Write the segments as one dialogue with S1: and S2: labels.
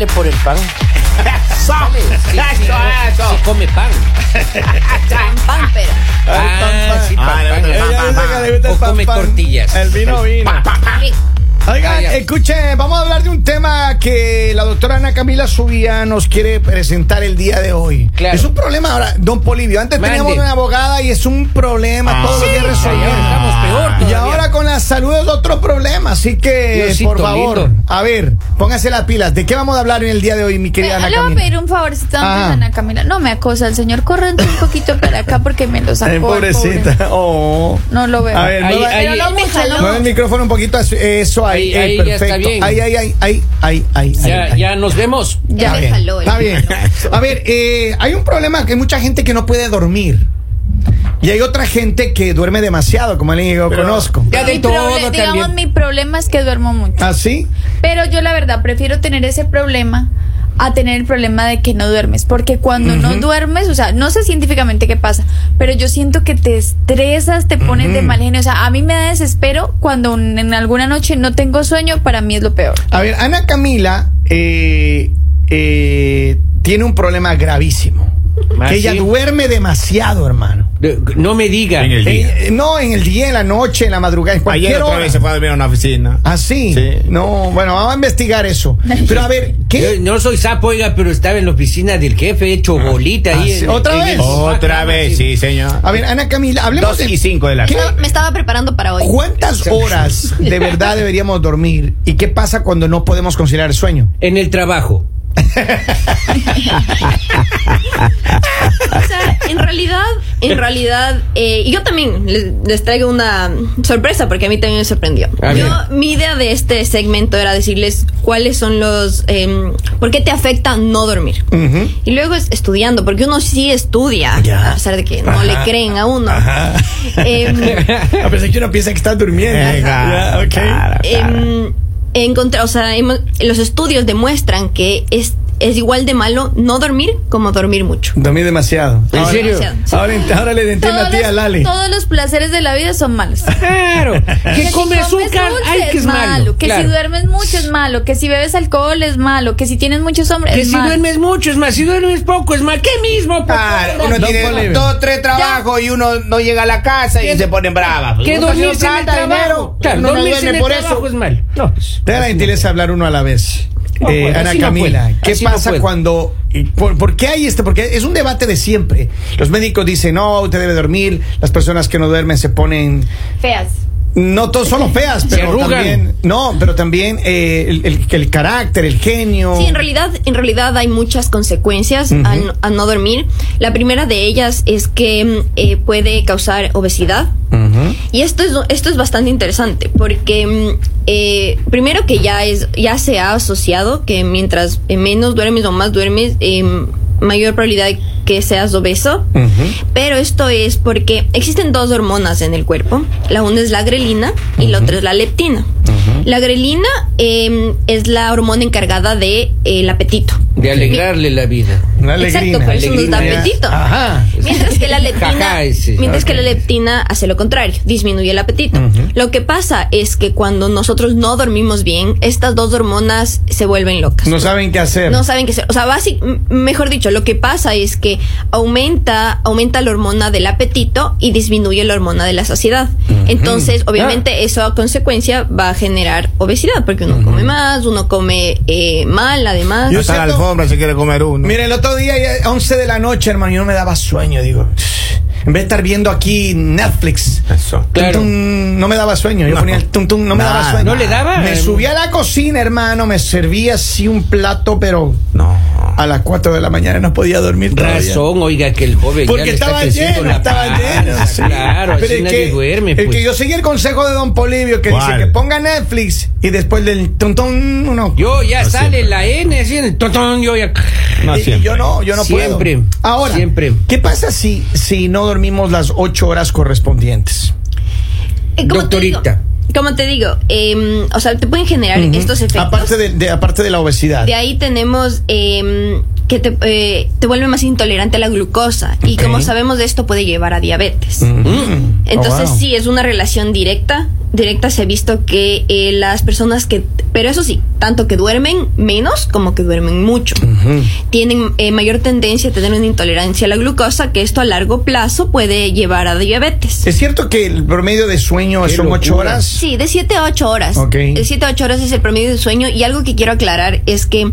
S1: sale por el pan. Sale, sí, sí,
S2: Eso,
S1: no,
S2: eso.
S1: sí come pan.
S3: Pan, pero.
S1: Ah, sí, pan,
S2: Ah,
S1: pan. O come
S4: pan, pan.
S1: tortillas.
S4: El vino vino.
S3: Sí.
S4: Oigan,
S1: Ah,
S4: escuche, vamos a hablar de un tema que la doctora Ana Camila Subía nos quiere presentar el día de hoy.
S1: Claro.
S4: Es un problema ahora, don Polivio. Antes teníamos una abogada y es un problema
S2: Ah,
S4: todos los días
S1: Y
S4: resolver.
S1: ahora estamos peor
S4: Y ahora con la salud es otro problema, así que
S1: Diosito
S4: por favor,
S1: lindo.
S4: a ver, póngase las pilas. ¿De qué vamos a hablar en el día de hoy, mi querida
S3: Me-
S4: Ana
S3: le voy a
S4: Camila?
S3: pedir un favorcito
S4: Ah.
S3: Ana Camila. No me acosa el señor. Corrente un poquito para acá porque me lo sacó.
S4: Pobrecita.
S3: pobre.
S4: Oh.
S3: No lo veo.
S4: A ver,
S1: Ahí-
S4: mueva-
S1: ahí-
S3: Pero no mucho, no.
S4: el micrófono un poquito, eso ahí,
S1: Ahí- ahí ya
S4: perfecto.
S1: está bien.
S4: Ahí, ahí, ahí, ahí, ahí, ahí,
S1: Ya,
S4: ahí, ahí.
S1: ya nos vemos.
S3: Ya
S4: Está bien, Está bien. A ver, eh, hay un problema que hay mucha gente que no puede dormir. Y hay otra gente que duerme demasiado, como alguien que yo conozco.
S1: Ya de
S3: Mi
S1: todo
S3: proble- digamos,
S1: también.
S3: mi problema es que duermo mucho.
S4: ¿Ah, sí?
S3: Pero yo la verdad prefiero tener ese problema a tener el problema de que no duermes. Porque cuando no duermes, o sea, no sé científicamente qué pasa, pero yo siento que te estresas, te pones de mal genio. O sea, a mí me da desespero cuando un- en alguna noche no tengo sueño, para mí es lo peor.
S4: A ver, Ana Camila eh, eh, tiene un problema gravísimo.
S1: ¿Ah,
S4: que ella duerme demasiado, hermano.
S1: No me diga.
S2: En el día.
S4: Eh, no, en el día, en la noche, en la madrugada, en cualquier
S2: Ayer otra
S4: hora.
S2: vez se fue a dormir a una oficina.
S4: ¿Ah, sí?
S2: Sí.
S4: No, bueno, vamos a investigar eso. Pero a ver,
S1: Yo
S4: ¿qué?
S1: no soy sapo, oiga, pero estaba en la oficina del jefe, hecho bolita
S4: Ah,
S1: ahí.
S4: sí.
S1: en-
S4: ¿Otra
S1: en
S4: vez?
S2: Otra vez, sí, señor.
S4: A ver, Ana Camila, hablemos
S2: Dos
S4: de...
S2: y cinco de la
S4: ¿Qué?
S3: Me estaba preparando para hoy.
S4: ¿Cuántas horas de verdad deberíamos dormir? ¿Y qué pasa cuando no podemos conciliar el sueño?
S1: En el trabajo.
S5: en realidad, eh, yo también les, les traigo una sorpresa porque a mí también me sorprendió.
S1: A
S5: Yo, mi idea de este segmento era decirles cuáles son los, em, por qué te afecta no dormir. Y luego es estudiando, porque uno sí estudia,
S4: Ya.
S5: a pesar de que no
S4: Ajá.
S5: le creen a uno.
S4: Ajá.
S5: Em,
S4: A pesar que uno piensa que está durmiendo.
S2: Eh,
S4: Ya, ok.
S2: claro, claro.
S5: em, encontré, o sea, los estudios demuestran que es, es igual de malo no dormir como dormir mucho.
S4: Dormí demasiado.
S1: ¿En
S4: Ahora-
S1: serio?
S5: Demasiado.
S4: Ahora, ahora le entiendo a
S3: Todos
S4: ti, a Lali.
S3: todos los placeres de la vida son malos.
S1: Claro. Que
S3: si
S1: come
S3: comes
S1: azúcar,
S3: dulce
S1: ay, que es malo.
S3: Que
S1: Claro.
S3: si duermes mucho es malo. Que si bebes alcohol es malo. Que si tienes muchos hombres
S1: Que
S3: es
S1: si
S3: malo.
S1: duermes mucho es más, si duermes poco es más. ¿Qué mismo?
S2: Claro, uno tiene dos, tres trabajos y uno no llega a la casa y
S1: ¿Qué-
S2: se pone brava.
S1: Que
S2: Uno
S1: dormirse en el trabajo. Claro,
S2: no
S1: dormirse en
S2: duerme
S1: el
S2: por
S1: trabajo
S2: eso.
S1: es mal. No, pues,
S4: Tenga la gentileza de hablar uno a la vez.
S1: No,
S4: Eh,
S1: pues,
S4: Ana
S1: no
S4: Camila, ¿qué
S1: así
S4: pasa cuando... Por, por qué hay este? Porque es un debate de siempre. Los médicos dicen, no, usted debe dormir. Las personas que no duermen se ponen...
S3: Feas.
S4: No todos son feas, pero también... No, pero también eh, el, el- el carácter, el genio...
S5: Sí, en realidad, en realidad hay muchas consecuencias
S4: Ujú.
S5: al, al no dormir. La primera de ellas es que eh, puede causar obesidad. Y esto es, esto es bastante interesante porque mm, eh, primero que ya es ya se ha asociado que mientras eh, menos duermes o más duermes eh, mayor probabilidad de que seas obeso. Pero esto es porque existen dos hormonas en el cuerpo. La una es la grelina y la otra es la leptina. La grelina eh, es la hormona encargada de eh, el apetito.
S1: De alegrarle la vida.
S4: Una
S5: Exacto, por eso nos da apetito.
S4: Ajá.
S5: Mientras que la leptina,
S1: Jaja, ese.
S5: mientras que la leptina hace lo contrario, disminuye el apetito. Lo que pasa es que cuando nosotros no dormimos bien, estas dos hormonas se vuelven locas.
S4: No saben qué hacer.
S5: No saben qué hacer. O sea, básic- m- mejor dicho, lo que pasa es que aumenta, aumenta la hormona del apetito y disminuye la hormona de la saciedad. Entonces, obviamente, eso a consecuencia va a generar obesidad, porque uno come más, uno come eh, mal, además.
S4: Yo
S2: Alfombra se quiere comer uno.
S4: Mira, el otro día, ya a 11 de la noche, hermano, yo no me daba sueño, digo. En vez de estar viendo aquí Netflix,
S2: Eso.
S1: Claro.
S4: tum, tum, no me daba sueño. Yo
S2: No.
S4: ponía el tum, tum, no me daba sueño.
S1: ¿No le daba?
S4: Me subí a la cocina, hermano, me servía así un plato, pero
S2: No.
S4: a las 4 de la mañana no podía dormir todavía.
S1: Razón, oiga, que el joven
S4: Porque estaba lleno,
S1: la
S4: estaba lleno. sí.
S1: Claro,
S4: Pero
S1: así
S4: el
S1: nadie
S4: que,
S1: duerme.
S4: El
S1: pues.
S4: que yo seguí el consejo de Don Polivio que
S2: ¿Cuál?
S4: dice que ponga Netflix y después del tum, uno.
S1: Yo ya
S2: No
S1: sale
S2: siempre.
S1: la N, así en el totón, yo ya.
S2: No,
S4: Y- yo no, yo no
S1: Siempre,
S4: puedo. Ahora,
S1: siempre.
S4: ¿qué pasa si, si no dormimos las ocho horas correspondientes?
S5: Eh.
S1: Doctorita.
S5: Como te digo, em, o sea, te pueden generar estos efectos.
S4: Aparte de, de- aparte de la obesidad.
S5: De ahí tenemos em, que te, eh, te vuelve más intolerante a la glucosa. Y como sabemos de esto puede llevar a diabetes.
S4: Mm.
S5: Entonces
S4: Oh, wow.
S5: sí, es una relación directa. Directa se ha visto que eh, las personas que, pero eso sí, tanto que duermen menos como que duermen mucho, tienen eh, mayor tendencia a tener una intolerancia a la glucosa, que esto a largo plazo puede llevar a diabetes.
S4: ¿Es cierto que el promedio de sueño
S1: Qué
S4: son ocho
S1: locura.
S4: horas?
S5: Sí, de 7 a 8 horas. De 7 a 8 horas es el promedio de sueño. Y algo que quiero aclarar es que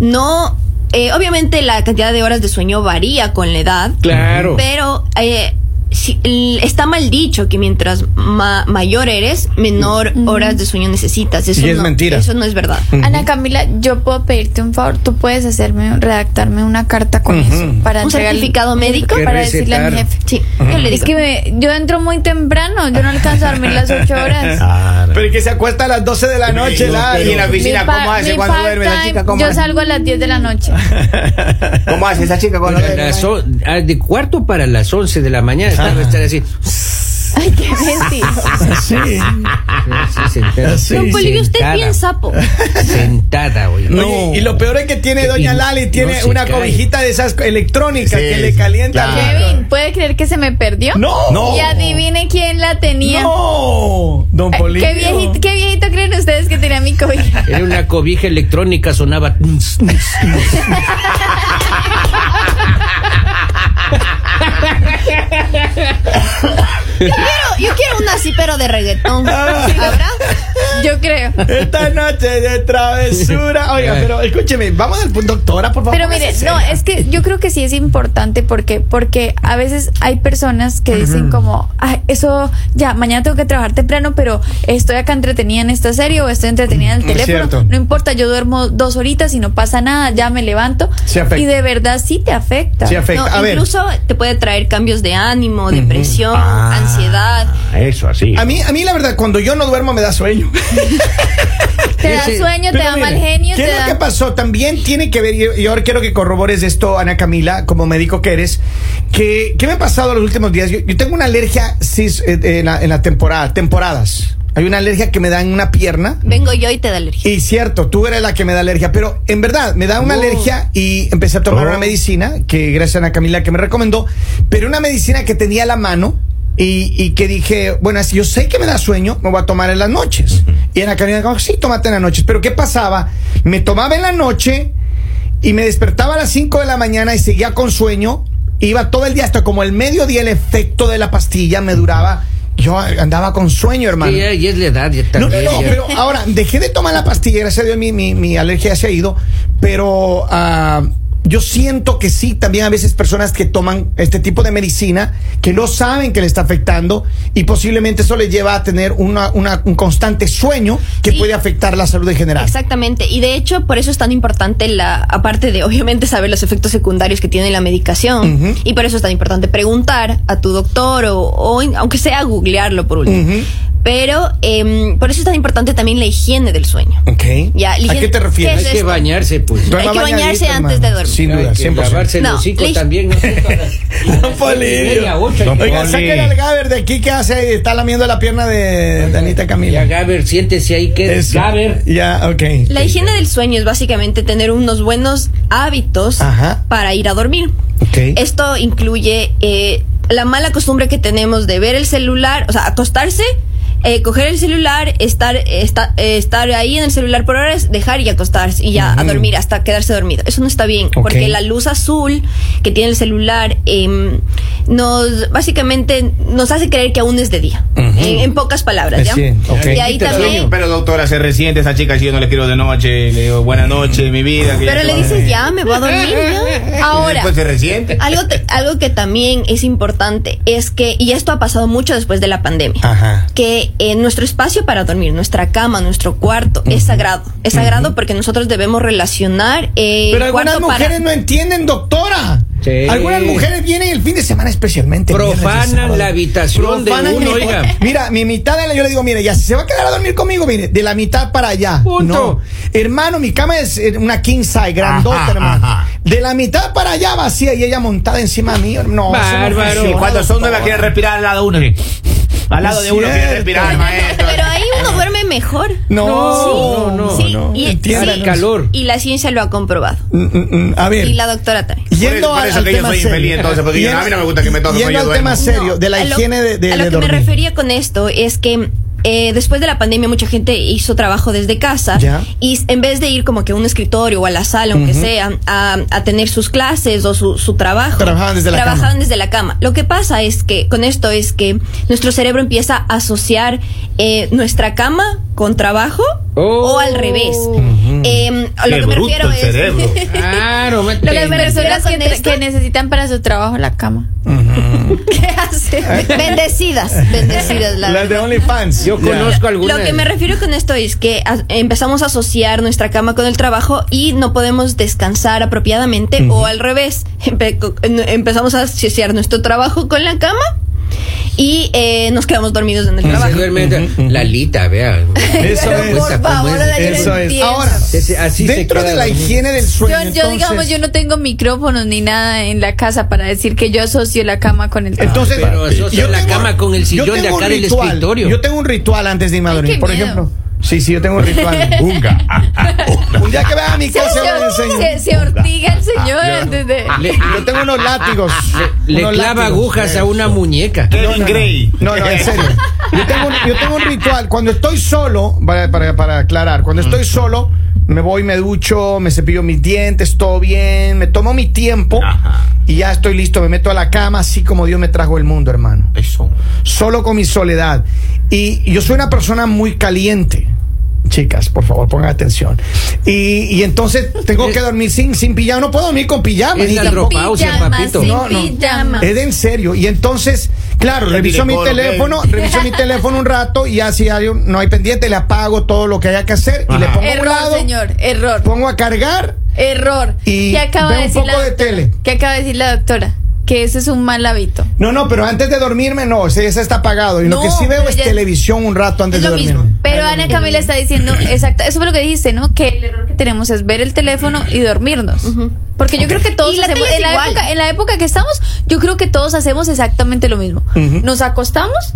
S5: no. Eh, obviamente la cantidad de horas de sueño varía con la edad.
S1: Claro.
S5: Pero eh, si- está mal dicho que mientras ma- mayor eres, menor horas de sueño necesitas. Eso
S4: Y es
S5: no,
S4: mentira.
S5: Eso no es verdad.
S3: Ana Camila, yo puedo pedirte un favor. Tú puedes hacerme, redactarme una carta con
S4: Ujú.
S3: eso para
S5: ¿Un certificado médico?
S3: Para decirle a mi jefe.
S5: Sí, yo le
S3: Es
S5: digo.
S3: que me- yo entro muy temprano, yo no alcanzo a dormir las ocho horas.
S4: Pero que se acuesta a las 12 de la noche,
S2: No,
S4: la-
S2: pero-
S4: y en la
S2: oficina, ¿cómo hace cuando duerme la chica? ¿Cómo
S3: yo
S2: hace?
S3: salgo a las 10 de la noche.
S2: ¿Cómo hace esa chica cuando duerme?
S1: las o- ah, de cuarto para las 11 de la mañana estar así.
S3: Ay, qué mentira.
S4: Sí.
S1: así, sentada.
S4: Sí,
S5: Don Polivio, usted es bien sapo.
S1: Sentada, oye.
S4: Oye, y lo peor es que tiene doña Lali, tiene
S1: no
S4: una
S1: cae.
S4: cobijita de esas electrónicas
S2: Sí,
S4: que le
S2: sí,
S4: calienta.
S2: claro.
S3: Kevin, ¿puede creer que se me perdió?
S4: No, no.
S3: Y adivine quién la tenía.
S4: No, don Polivio.
S3: ¿Qué viejito, ¿Qué viejito creen ustedes que tenía mi cobija?
S1: Era una cobija electrónica, sonaba.
S5: Yo quiero, yo quiero una así, pero de reggaetón.
S4: Ah.
S5: ¿Habrá?
S3: Yo creo.
S4: Esta noche de travesura. Oiga, pero escúcheme, vamos al punto, doctora, por favor.
S3: Pero mire, no, es que yo creo que sí es importante porque porque a veces hay personas que dicen como, "Ay, eso ya, mañana tengo que trabajar temprano, pero estoy acá entretenida en esta serie o estoy entretenida en el teléfono.
S4: cierto.
S3: No importa, yo duermo dos horitas y no pasa nada, ya me levanto.
S4: Sí afecta.
S3: Y de verdad sí te afecta.
S4: Sí afecta.
S5: No,
S4: a ver,
S5: incluso te puede traer cambios de ánimo, depresión,
S2: Ah.
S5: ansiedad.
S2: Eso, así.
S4: a mí, a mí la verdad, cuando yo no duermo me da sueño.
S3: Te da sueño, te da mal genio,
S4: ¿Qué
S3: te
S4: es lo que pasó? También tiene que ver, y y ahora quiero que corrobores esto, Ana Camila, como médico que eres, que, ¿qué me ha pasado los últimos días? Yo, yo tengo una alergia cis- eh, en, la, en la temporada, temporadas. Hay una alergia que me da en una pierna.
S5: Vengo yo y te da alergia.
S4: Y cierto, tú eres la que me da alergia, pero en verdad me da una
S1: Oh.
S4: alergia y empecé a tomar
S2: Oh.
S4: una medicina que gracias a Ana Camila que me recomendó, pero una medicina que tenía a la mano y, y que dije, bueno, si yo sé que me da sueño, me voy a tomar en las noches. Y Ana Camila dijo, sí, tómate en las noches. Pero ¿qué pasaba? Me tomaba en la noche y me despertaba a las 5 de la mañana y seguía con sueño. Iba todo el día hasta como el mediodía el efecto de la pastilla me duraba. Yo andaba con sueño, hermano.
S1: Sí, y es la edad ya
S4: No, no, no, pero ahora dejé de tomar la pastilla, gracias a Dios mi, mi, mi alergia se ha ido, pero ah, yo siento que sí, también a veces personas que toman este tipo de medicina que no saben que le está afectando y posiblemente eso les lleva a tener una, una- un constante sueño que
S5: Sí.
S4: puede afectar la salud en general.
S5: Exactamente, y de hecho por eso es tan importante la, aparte de obviamente saber los efectos secundarios que tiene la medicación, y por eso es tan importante preguntar a tu doctor o, o aunque sea googlearlo por último. Pero em, por eso es tan importante también la higiene del sueño.
S4: Ok.
S5: Ya,
S4: ¿A qué te refieres?
S5: ¿qué es
S1: Hay que bañarse, pues.
S5: Hay que bañarse
S4: bañadito,
S5: antes
S4: hermano.
S5: de dormir.
S4: Sin
S1: Hay
S4: duda,
S1: que
S4: 100%.
S1: lavarse el
S5: No,
S1: hocico
S5: le-
S1: también. ¿no?
S4: Don Oiga, sáquenle al Gaber de aquí que hace, está lamiendo la pierna de, de Anita Camila.
S1: Ya, Gaber, siéntese ahí que
S4: Eso.
S1: Gaber.
S4: Ya, ok.
S5: La higiene del sueño es básicamente tener unos buenos hábitos
S4: Ajá.
S5: para ir a dormir.
S4: Ok.
S5: Esto incluye eh, la mala costumbre que tenemos de ver el celular, o sea, acostarse, eh, coger el celular, estar, esta- eh, estar ahí en el celular por horas, dejar y acostarse y ya a dormir hasta quedarse dormido. Eso no está bien, porque la luz azul que tiene el celular em, nos básicamente nos hace creer que aún es de día. En, en pocas palabras, ¿ya?
S4: Sí, ok.
S5: Y ahí también.
S1: sueño.
S2: Pero doctora, se resiente esa chica si yo no le quiero de noche, le digo buenas noches, mi vida. que
S5: Pero le
S2: a
S5: dices ya, me voy a dormir ya. Ahora.
S2: Después se resiente.
S5: Algo, te- algo que también es importante es que, y esto ha pasado mucho después de la pandemia,
S4: Ajá.
S5: que eh, nuestro espacio para dormir, nuestra cama, nuestro cuarto, es sagrado. Es sagrado porque nosotros debemos relacionar eh,
S4: Pero algunas
S5: para-
S4: mujeres no entienden, doctora.
S1: Sí.
S4: Algunas mujeres vienen el fin de semana especialmente.
S1: Profanan la habitación de uno,
S4: mi-
S1: oiga.
S4: Mira, mi mitad de la, yo le digo, mire, ya si se va a quedar a dormir conmigo, mire, de la mitad para allá.
S1: Punto.
S4: No. Hermano, mi cama es eh, una king size, grandota,
S2: Ajá,
S4: hermano.
S2: ajá.
S4: De la mitad para allá vacía y ella montada encima mío. No,
S2: Y cuando son nueve
S4: doctora.
S2: quiere respirar al lado uno. Al lado de uno quiere respirar, maestro.
S5: Pero ahí uno duerme mejor.
S4: No,
S1: no, no,
S5: sí,
S1: no.
S5: y,
S4: Entiéndanos.
S5: sí,
S1: Calor.
S5: y la ciencia lo ha comprobado.
S4: Mm, mm, mm, A ver.
S5: Y la doctora también.
S2: Por eso-
S4: Yendo
S2: por
S4: al,
S2: eso
S4: al
S2: que yo
S4: tema
S2: soy
S4: serio.
S2: infeliz, entonces, porque yo- a mí no me gusta que me toquen
S4: Yendo
S2: yo
S4: al tema serio, de la
S5: a lo-
S4: higiene de, de,
S5: a lo
S4: de
S5: que me refería con esto es que eh, después de la pandemia mucha gente hizo trabajo desde casa
S4: Ya.
S5: y en vez de ir como que a un escritorio o a la sala, aunque sea, a, a tener sus clases o su, su trabajo,
S4: Trabajaban desde la
S5: trabajaban
S4: cama.
S5: desde la cama. Lo que pasa es que con esto es que nuestro cerebro empieza a asociar eh, nuestra cama con trabajo
S1: Oh.
S5: o al revés. Eh, a lo
S2: Qué
S5: que me
S2: bruto
S5: refiero es.
S1: Claro, me
S5: Lo que me refiero
S3: Personas que,
S5: con esto-
S3: que necesitan para su trabajo la cama.
S5: ¿Qué hace? Bendecidas, bendecidas la
S4: Las de. OnlyFans.
S1: Yo conozco algunas.
S5: Lo que me refiero con esto es que a- empezamos a asociar nuestra cama con el trabajo y no podemos descansar apropiadamente o al revés. Empe- empezamos a asociar nuestro trabajo con la cama y eh, nos quedamos dormidos en el
S1: Se
S5: trabajo.
S1: duerme la lita, vea.
S4: Eso es.
S3: por
S1: Cuesta, ¿cómo
S3: favor,
S1: es?
S3: ahora yo no
S4: Eso es.
S3: entiendo.
S4: Ahora,
S1: Se- se- así se
S4: dentro de la
S1: dormido.
S4: higiene del sueño.
S3: yo,
S4: entonces-
S3: digamos, yo no tengo micrófonos ni nada en la casa para decir que yo asocio la cama con el trabajo.
S4: Entonces,
S1: pero asocia
S4: yo
S1: la cama con el
S4: yo
S1: sillón de
S4: tengo
S1: acá
S4: un
S1: del
S4: ritual.
S1: escritorio.
S4: Yo tengo un ritual antes de irme a dormir. Por
S3: miedo.
S4: ejemplo, sí, sí, yo tengo un ritual.
S2: Unga.
S4: un día que vea a mi
S3: se,
S4: casa, enseño.
S3: se, se ortiga el señor antes de...
S1: Le,
S4: Yo tengo unos látigos.
S1: le
S4: unos
S1: clava
S4: látigos.
S1: agujas a una muñeca.
S2: Kevin Gray.
S4: No, no, en serio. Yo tengo, un, yo tengo un ritual. Cuando estoy solo, para, para, para aclarar, cuando estoy solo, me voy, me ducho, me cepillo mis dientes, todo bien, me tomo mi tiempo
S2: Ajá.
S4: y ya estoy listo. Me meto a la cama, así como Dios me trajo el mundo, hermano.
S2: Eso.
S4: Solo con mi soledad. Y yo soy una persona muy caliente. Chicas, por favor, pongan atención. Y, y entonces tengo que dormir sin, sin pijama. No puedo dormir con pijama.
S1: Es la andropausia, papito.
S3: sin
S4: No, no.
S3: pijama.
S4: es de en serio. Y entonces, claro,
S2: Ya
S4: reviso mi teléfono, reviso mi teléfono un rato y así hay un- no hay pendiente, le apago todo lo que haya que hacer y le pongo a un
S3: Error,
S4: lado,
S3: señor, error.
S4: pongo a cargar.
S3: Error.
S4: Y
S3: ¿Qué acaba
S4: veo
S3: de
S4: un
S3: decir
S4: poco
S3: la
S4: de tele.
S3: ¿Qué acaba de decir la doctora? Que ese es un mal hábito.
S4: No, no, pero antes de dormirme, no, ese, ese está apagado. Y lo
S3: No,
S4: que sí veo es
S3: ya-
S4: televisión un rato antes
S5: Es
S4: de
S5: lo
S4: dormirme.
S5: mismo.
S3: Pero Ana Camila está diciendo, exacto, eso fue lo que dijiste, ¿no? Que el error que tenemos es ver el teléfono y dormirnos. Porque yo creo que todos
S5: la
S3: hacemos, en la, época, en la época que estamos, yo creo que todos hacemos exactamente lo mismo. Nos acostamos,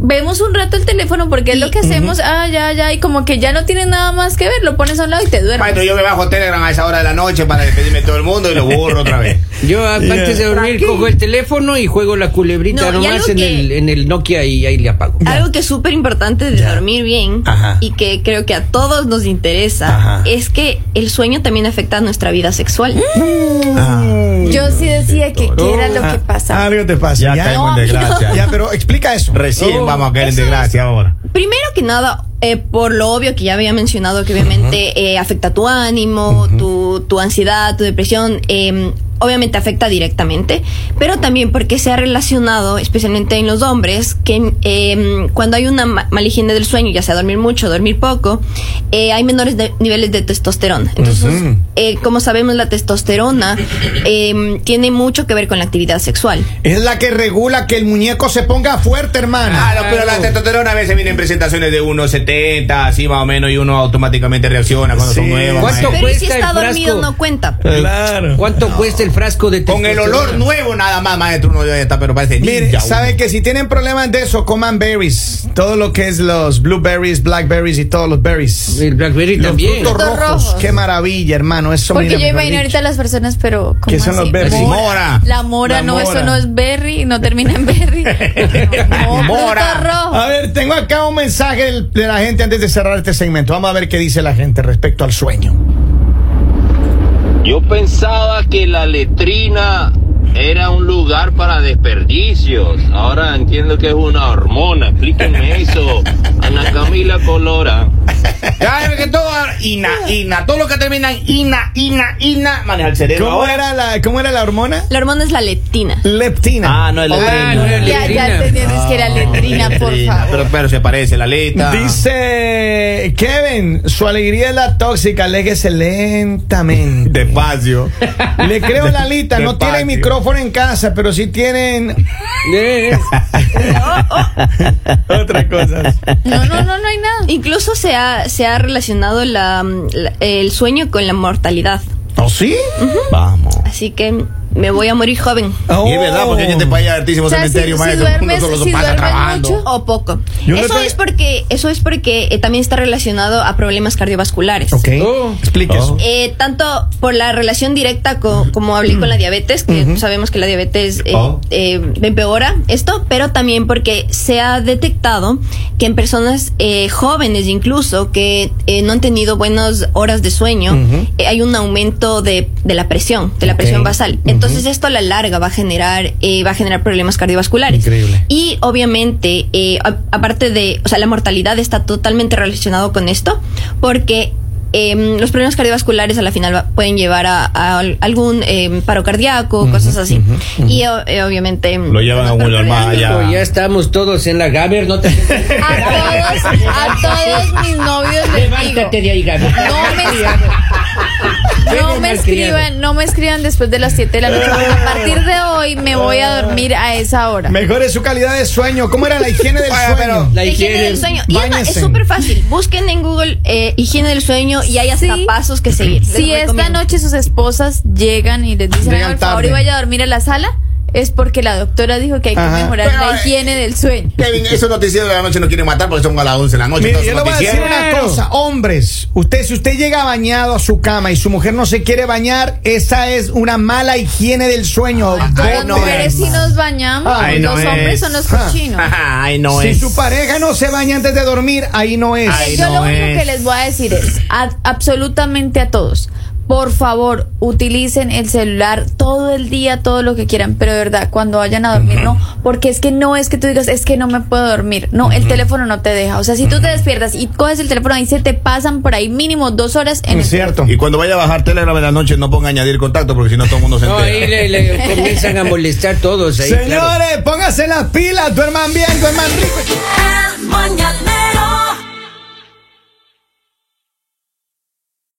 S3: vemos un rato el teléfono porque es lo que hacemos, ah, ya, ya, y como que ya no tienes nada más que ver, lo pones a un lado y te duermes.
S2: Maestro, yo me bajo Telegram a esa hora de la noche para despedirme de todo el mundo y lo borro otra vez.
S1: Yo antes de dormir cojo el teléfono y juego la culebrita
S5: No,
S1: nomás en,
S5: que-
S1: el, en el Nokia y ahí le apago.
S5: Algo que es súper importante de dormir bien
S4: Ajá.
S5: y que creo que a todos nos interesa
S4: Ajá.
S5: es que el sueño también afecta a nuestra vida sexual.
S3: Yo sí decía que qué era lo que pasaba.
S4: Algo te pasa.
S2: Ya caímos en desgracia.
S4: Ya, pero explica eso.
S2: Recién
S1: Oh,
S2: vamos a caer en desgracia ahora.
S5: Primero que nada, eh, por lo obvio que ya había mencionado, que obviamente eh, afecta tu ánimo, tu, tu ansiedad, tu depresión, eh, obviamente afecta directamente, pero también porque se ha relacionado, especialmente en los hombres, que eh, cuando hay una ma- mala higiene del sueño, ya sea dormir mucho, dormir poco, eh, hay menores de- niveles de testosterona. Entonces, eh, como sabemos, la testosterona eh, tiene mucho que ver con la actividad sexual.
S4: Es la que regula que el muñeco se ponga fuerte, hermano.
S2: Claro, pero la testosterona a veces viene en presentaciones de 1.70, así más o menos, y uno automáticamente reacciona cuando
S4: Sí.
S2: son nuevas.
S1: ¿Cuánto
S2: maestro.
S5: Pero ¿y si
S1: cuesta el
S5: está dormido
S1: frasco?
S5: no cuenta.
S4: Claro.
S1: ¿Cuánto cuesta el frasco de
S2: Con el olor nuevo nada más, maestro, uno ya está, pero parece
S4: Mire,
S2: ninja,
S4: sabe
S2: uno.
S4: que si tienen problemas de eso, coman berries. Todo lo que es los blueberries, blackberries y todos los berries.
S1: El Blackberry
S4: Los
S1: también.
S4: frutos
S3: Frutos
S4: rojos.
S3: rojos.
S4: Qué maravilla, hermano. Eso
S3: Porque
S4: mira,
S3: yo imagino ahorita a las personas, pero ¿cómo
S4: ¿Qué son los berries?
S2: Mora.
S3: La mora,
S4: La
S3: no,
S4: mora.
S3: eso no es berry, no termina en berry. No,
S2: Mora.
S3: rojo.
S4: A ver, tengo acá un mensaje de la gente antes de cerrar este segmento. Vamos a ver qué dice la gente respecto al sueño.
S6: Yo pensaba que la letrina era un lugar para desperdicios. Ahora entiendo que es una hormona. Explíquenme eso. Ana Camila Colora.
S2: Ya, que todo, ina, ina, todo lo que termina en ina, ina, ina, maneja el cerebro.
S4: ¿Cómo
S2: ahora.
S4: era la, cómo era la hormona?
S5: La hormona es la leptina.
S4: Leptina.
S2: Ah, no, el
S1: Ah,
S2: letrina.
S1: no, el
S3: Ya, ya entendí, es que era letrina, por favor.
S2: Pero, pero se parece la letra.
S4: Dice Kevin, su alegría es la tóxica, aléguese lentamente.
S2: Despacio.
S4: Le creo la Lita, no
S2: Despacio.
S4: tienen micrófono en casa, pero sí tienen otras cosas.
S3: No, no, no, no hay nada.
S5: Incluso se ha, se ha relacionado la- la- el sueño con la mortalidad.
S4: ¿Oh, sí?
S2: Vamos.
S5: Así que me voy a morir joven.
S4: Oh.
S2: Y es verdad, porque hay gente para allá altísimo
S3: O sea,
S2: cementerio,
S3: si- si
S2: maestro.
S3: duermes-
S2: uno solo
S3: si
S2: pasa
S3: duermes
S2: trabajando.
S3: mucho,
S5: O poco.
S4: Yo
S5: Eso es porque, eso es porque eh, también está relacionado a problemas cardiovasculares.
S4: Ok.
S1: Oh.
S4: Explique eso.
S5: Eh, tanto por la relación directa co- como hablé con la diabetes, que sabemos que la diabetes eh,
S2: Oh.
S5: eh, empeora esto, pero también porque se ha detectado que en personas eh, jóvenes incluso que eh, no han tenido buenas horas de sueño, eh, hay un aumento de, de la presión, de la presión basal. Entonces esto a la larga va a generar, eh, va a generar problemas cardiovasculares.
S4: Increíble.
S5: Y obviamente, eh, a- aparte de, o sea, la mortalidad está totalmente relacionado con esto, porque em, los problemas cardiovasculares a la final va- pueden llevar a, a al- algún em, paro cardíaco, cosas así. Y o- eh, obviamente...
S2: Lo llevan a uno al más allá.
S1: Hijo, ya estamos todos en la Gaber, no te...
S3: A todos, a todos mis novios les digo.
S1: Levántate de ahí, Gaber.
S3: No me, no me escriban, no me escriban después de las 7 de la noche. A partir de hoy me voy a dormir a esa hora.
S4: Mejor es su calidad de sueño. ¿Cómo era la higiene del sueño?
S1: La
S5: La higiene del sueño. Y es súper fácil. Busquen en Google eh, higiene del sueño y hay hasta
S3: Sí.
S5: pasos que seguir. Les
S3: Si esta
S5: recomiendo.
S3: noche sus esposas llegan y les dicen,
S4: Llegan
S3: "Haga el favor y vaya a dormir a la sala, es porque la doctora dijo que hay que
S4: Ajá.
S3: mejorar
S2: Pero,
S3: la
S2: eh,
S3: higiene del sueño.
S2: Kevin, esos noticieros de la noche no quieren matar porque son a las 11 de la noche. Todos
S4: yo le voy a decir una cosa, hombres, usted si usted llega bañado a su cama y su mujer no se quiere bañar, esa es una mala higiene del sueño.
S3: Las
S2: Ay, no
S3: mujeres
S2: es.
S3: si nos bañamos,
S2: Ay, no
S3: los hombres
S2: es.
S3: son los
S4: Ah.
S3: cochinos.
S2: Ay, no
S4: si
S2: es.
S4: su pareja no se baña antes de dormir, ahí no es.
S2: Ay,
S3: Yo
S2: no
S3: lo único
S2: es.
S3: que les voy a decir es, a- absolutamente a todos, por favor, utilicen el celular todo el día, todo lo que quieran, pero de verdad, cuando vayan a dormir, no, porque es que no es que tú digas, es que no me puedo dormir, no, el teléfono no te deja, o sea, si tú te despiertas y coges el teléfono ahí se te pasan por ahí mínimo dos horas en el
S4: Es cierto.
S2: Y cuando vaya a bajar Telegram en la noche, no ponga añadir contacto porque si no todo el mundo se
S1: No,
S2: entera.
S1: ahí le, le comienzan a molestar todos ahí. claro.
S4: Señores, pónganse las pilas, duerman bien, duerman rico.
S7: El mañanero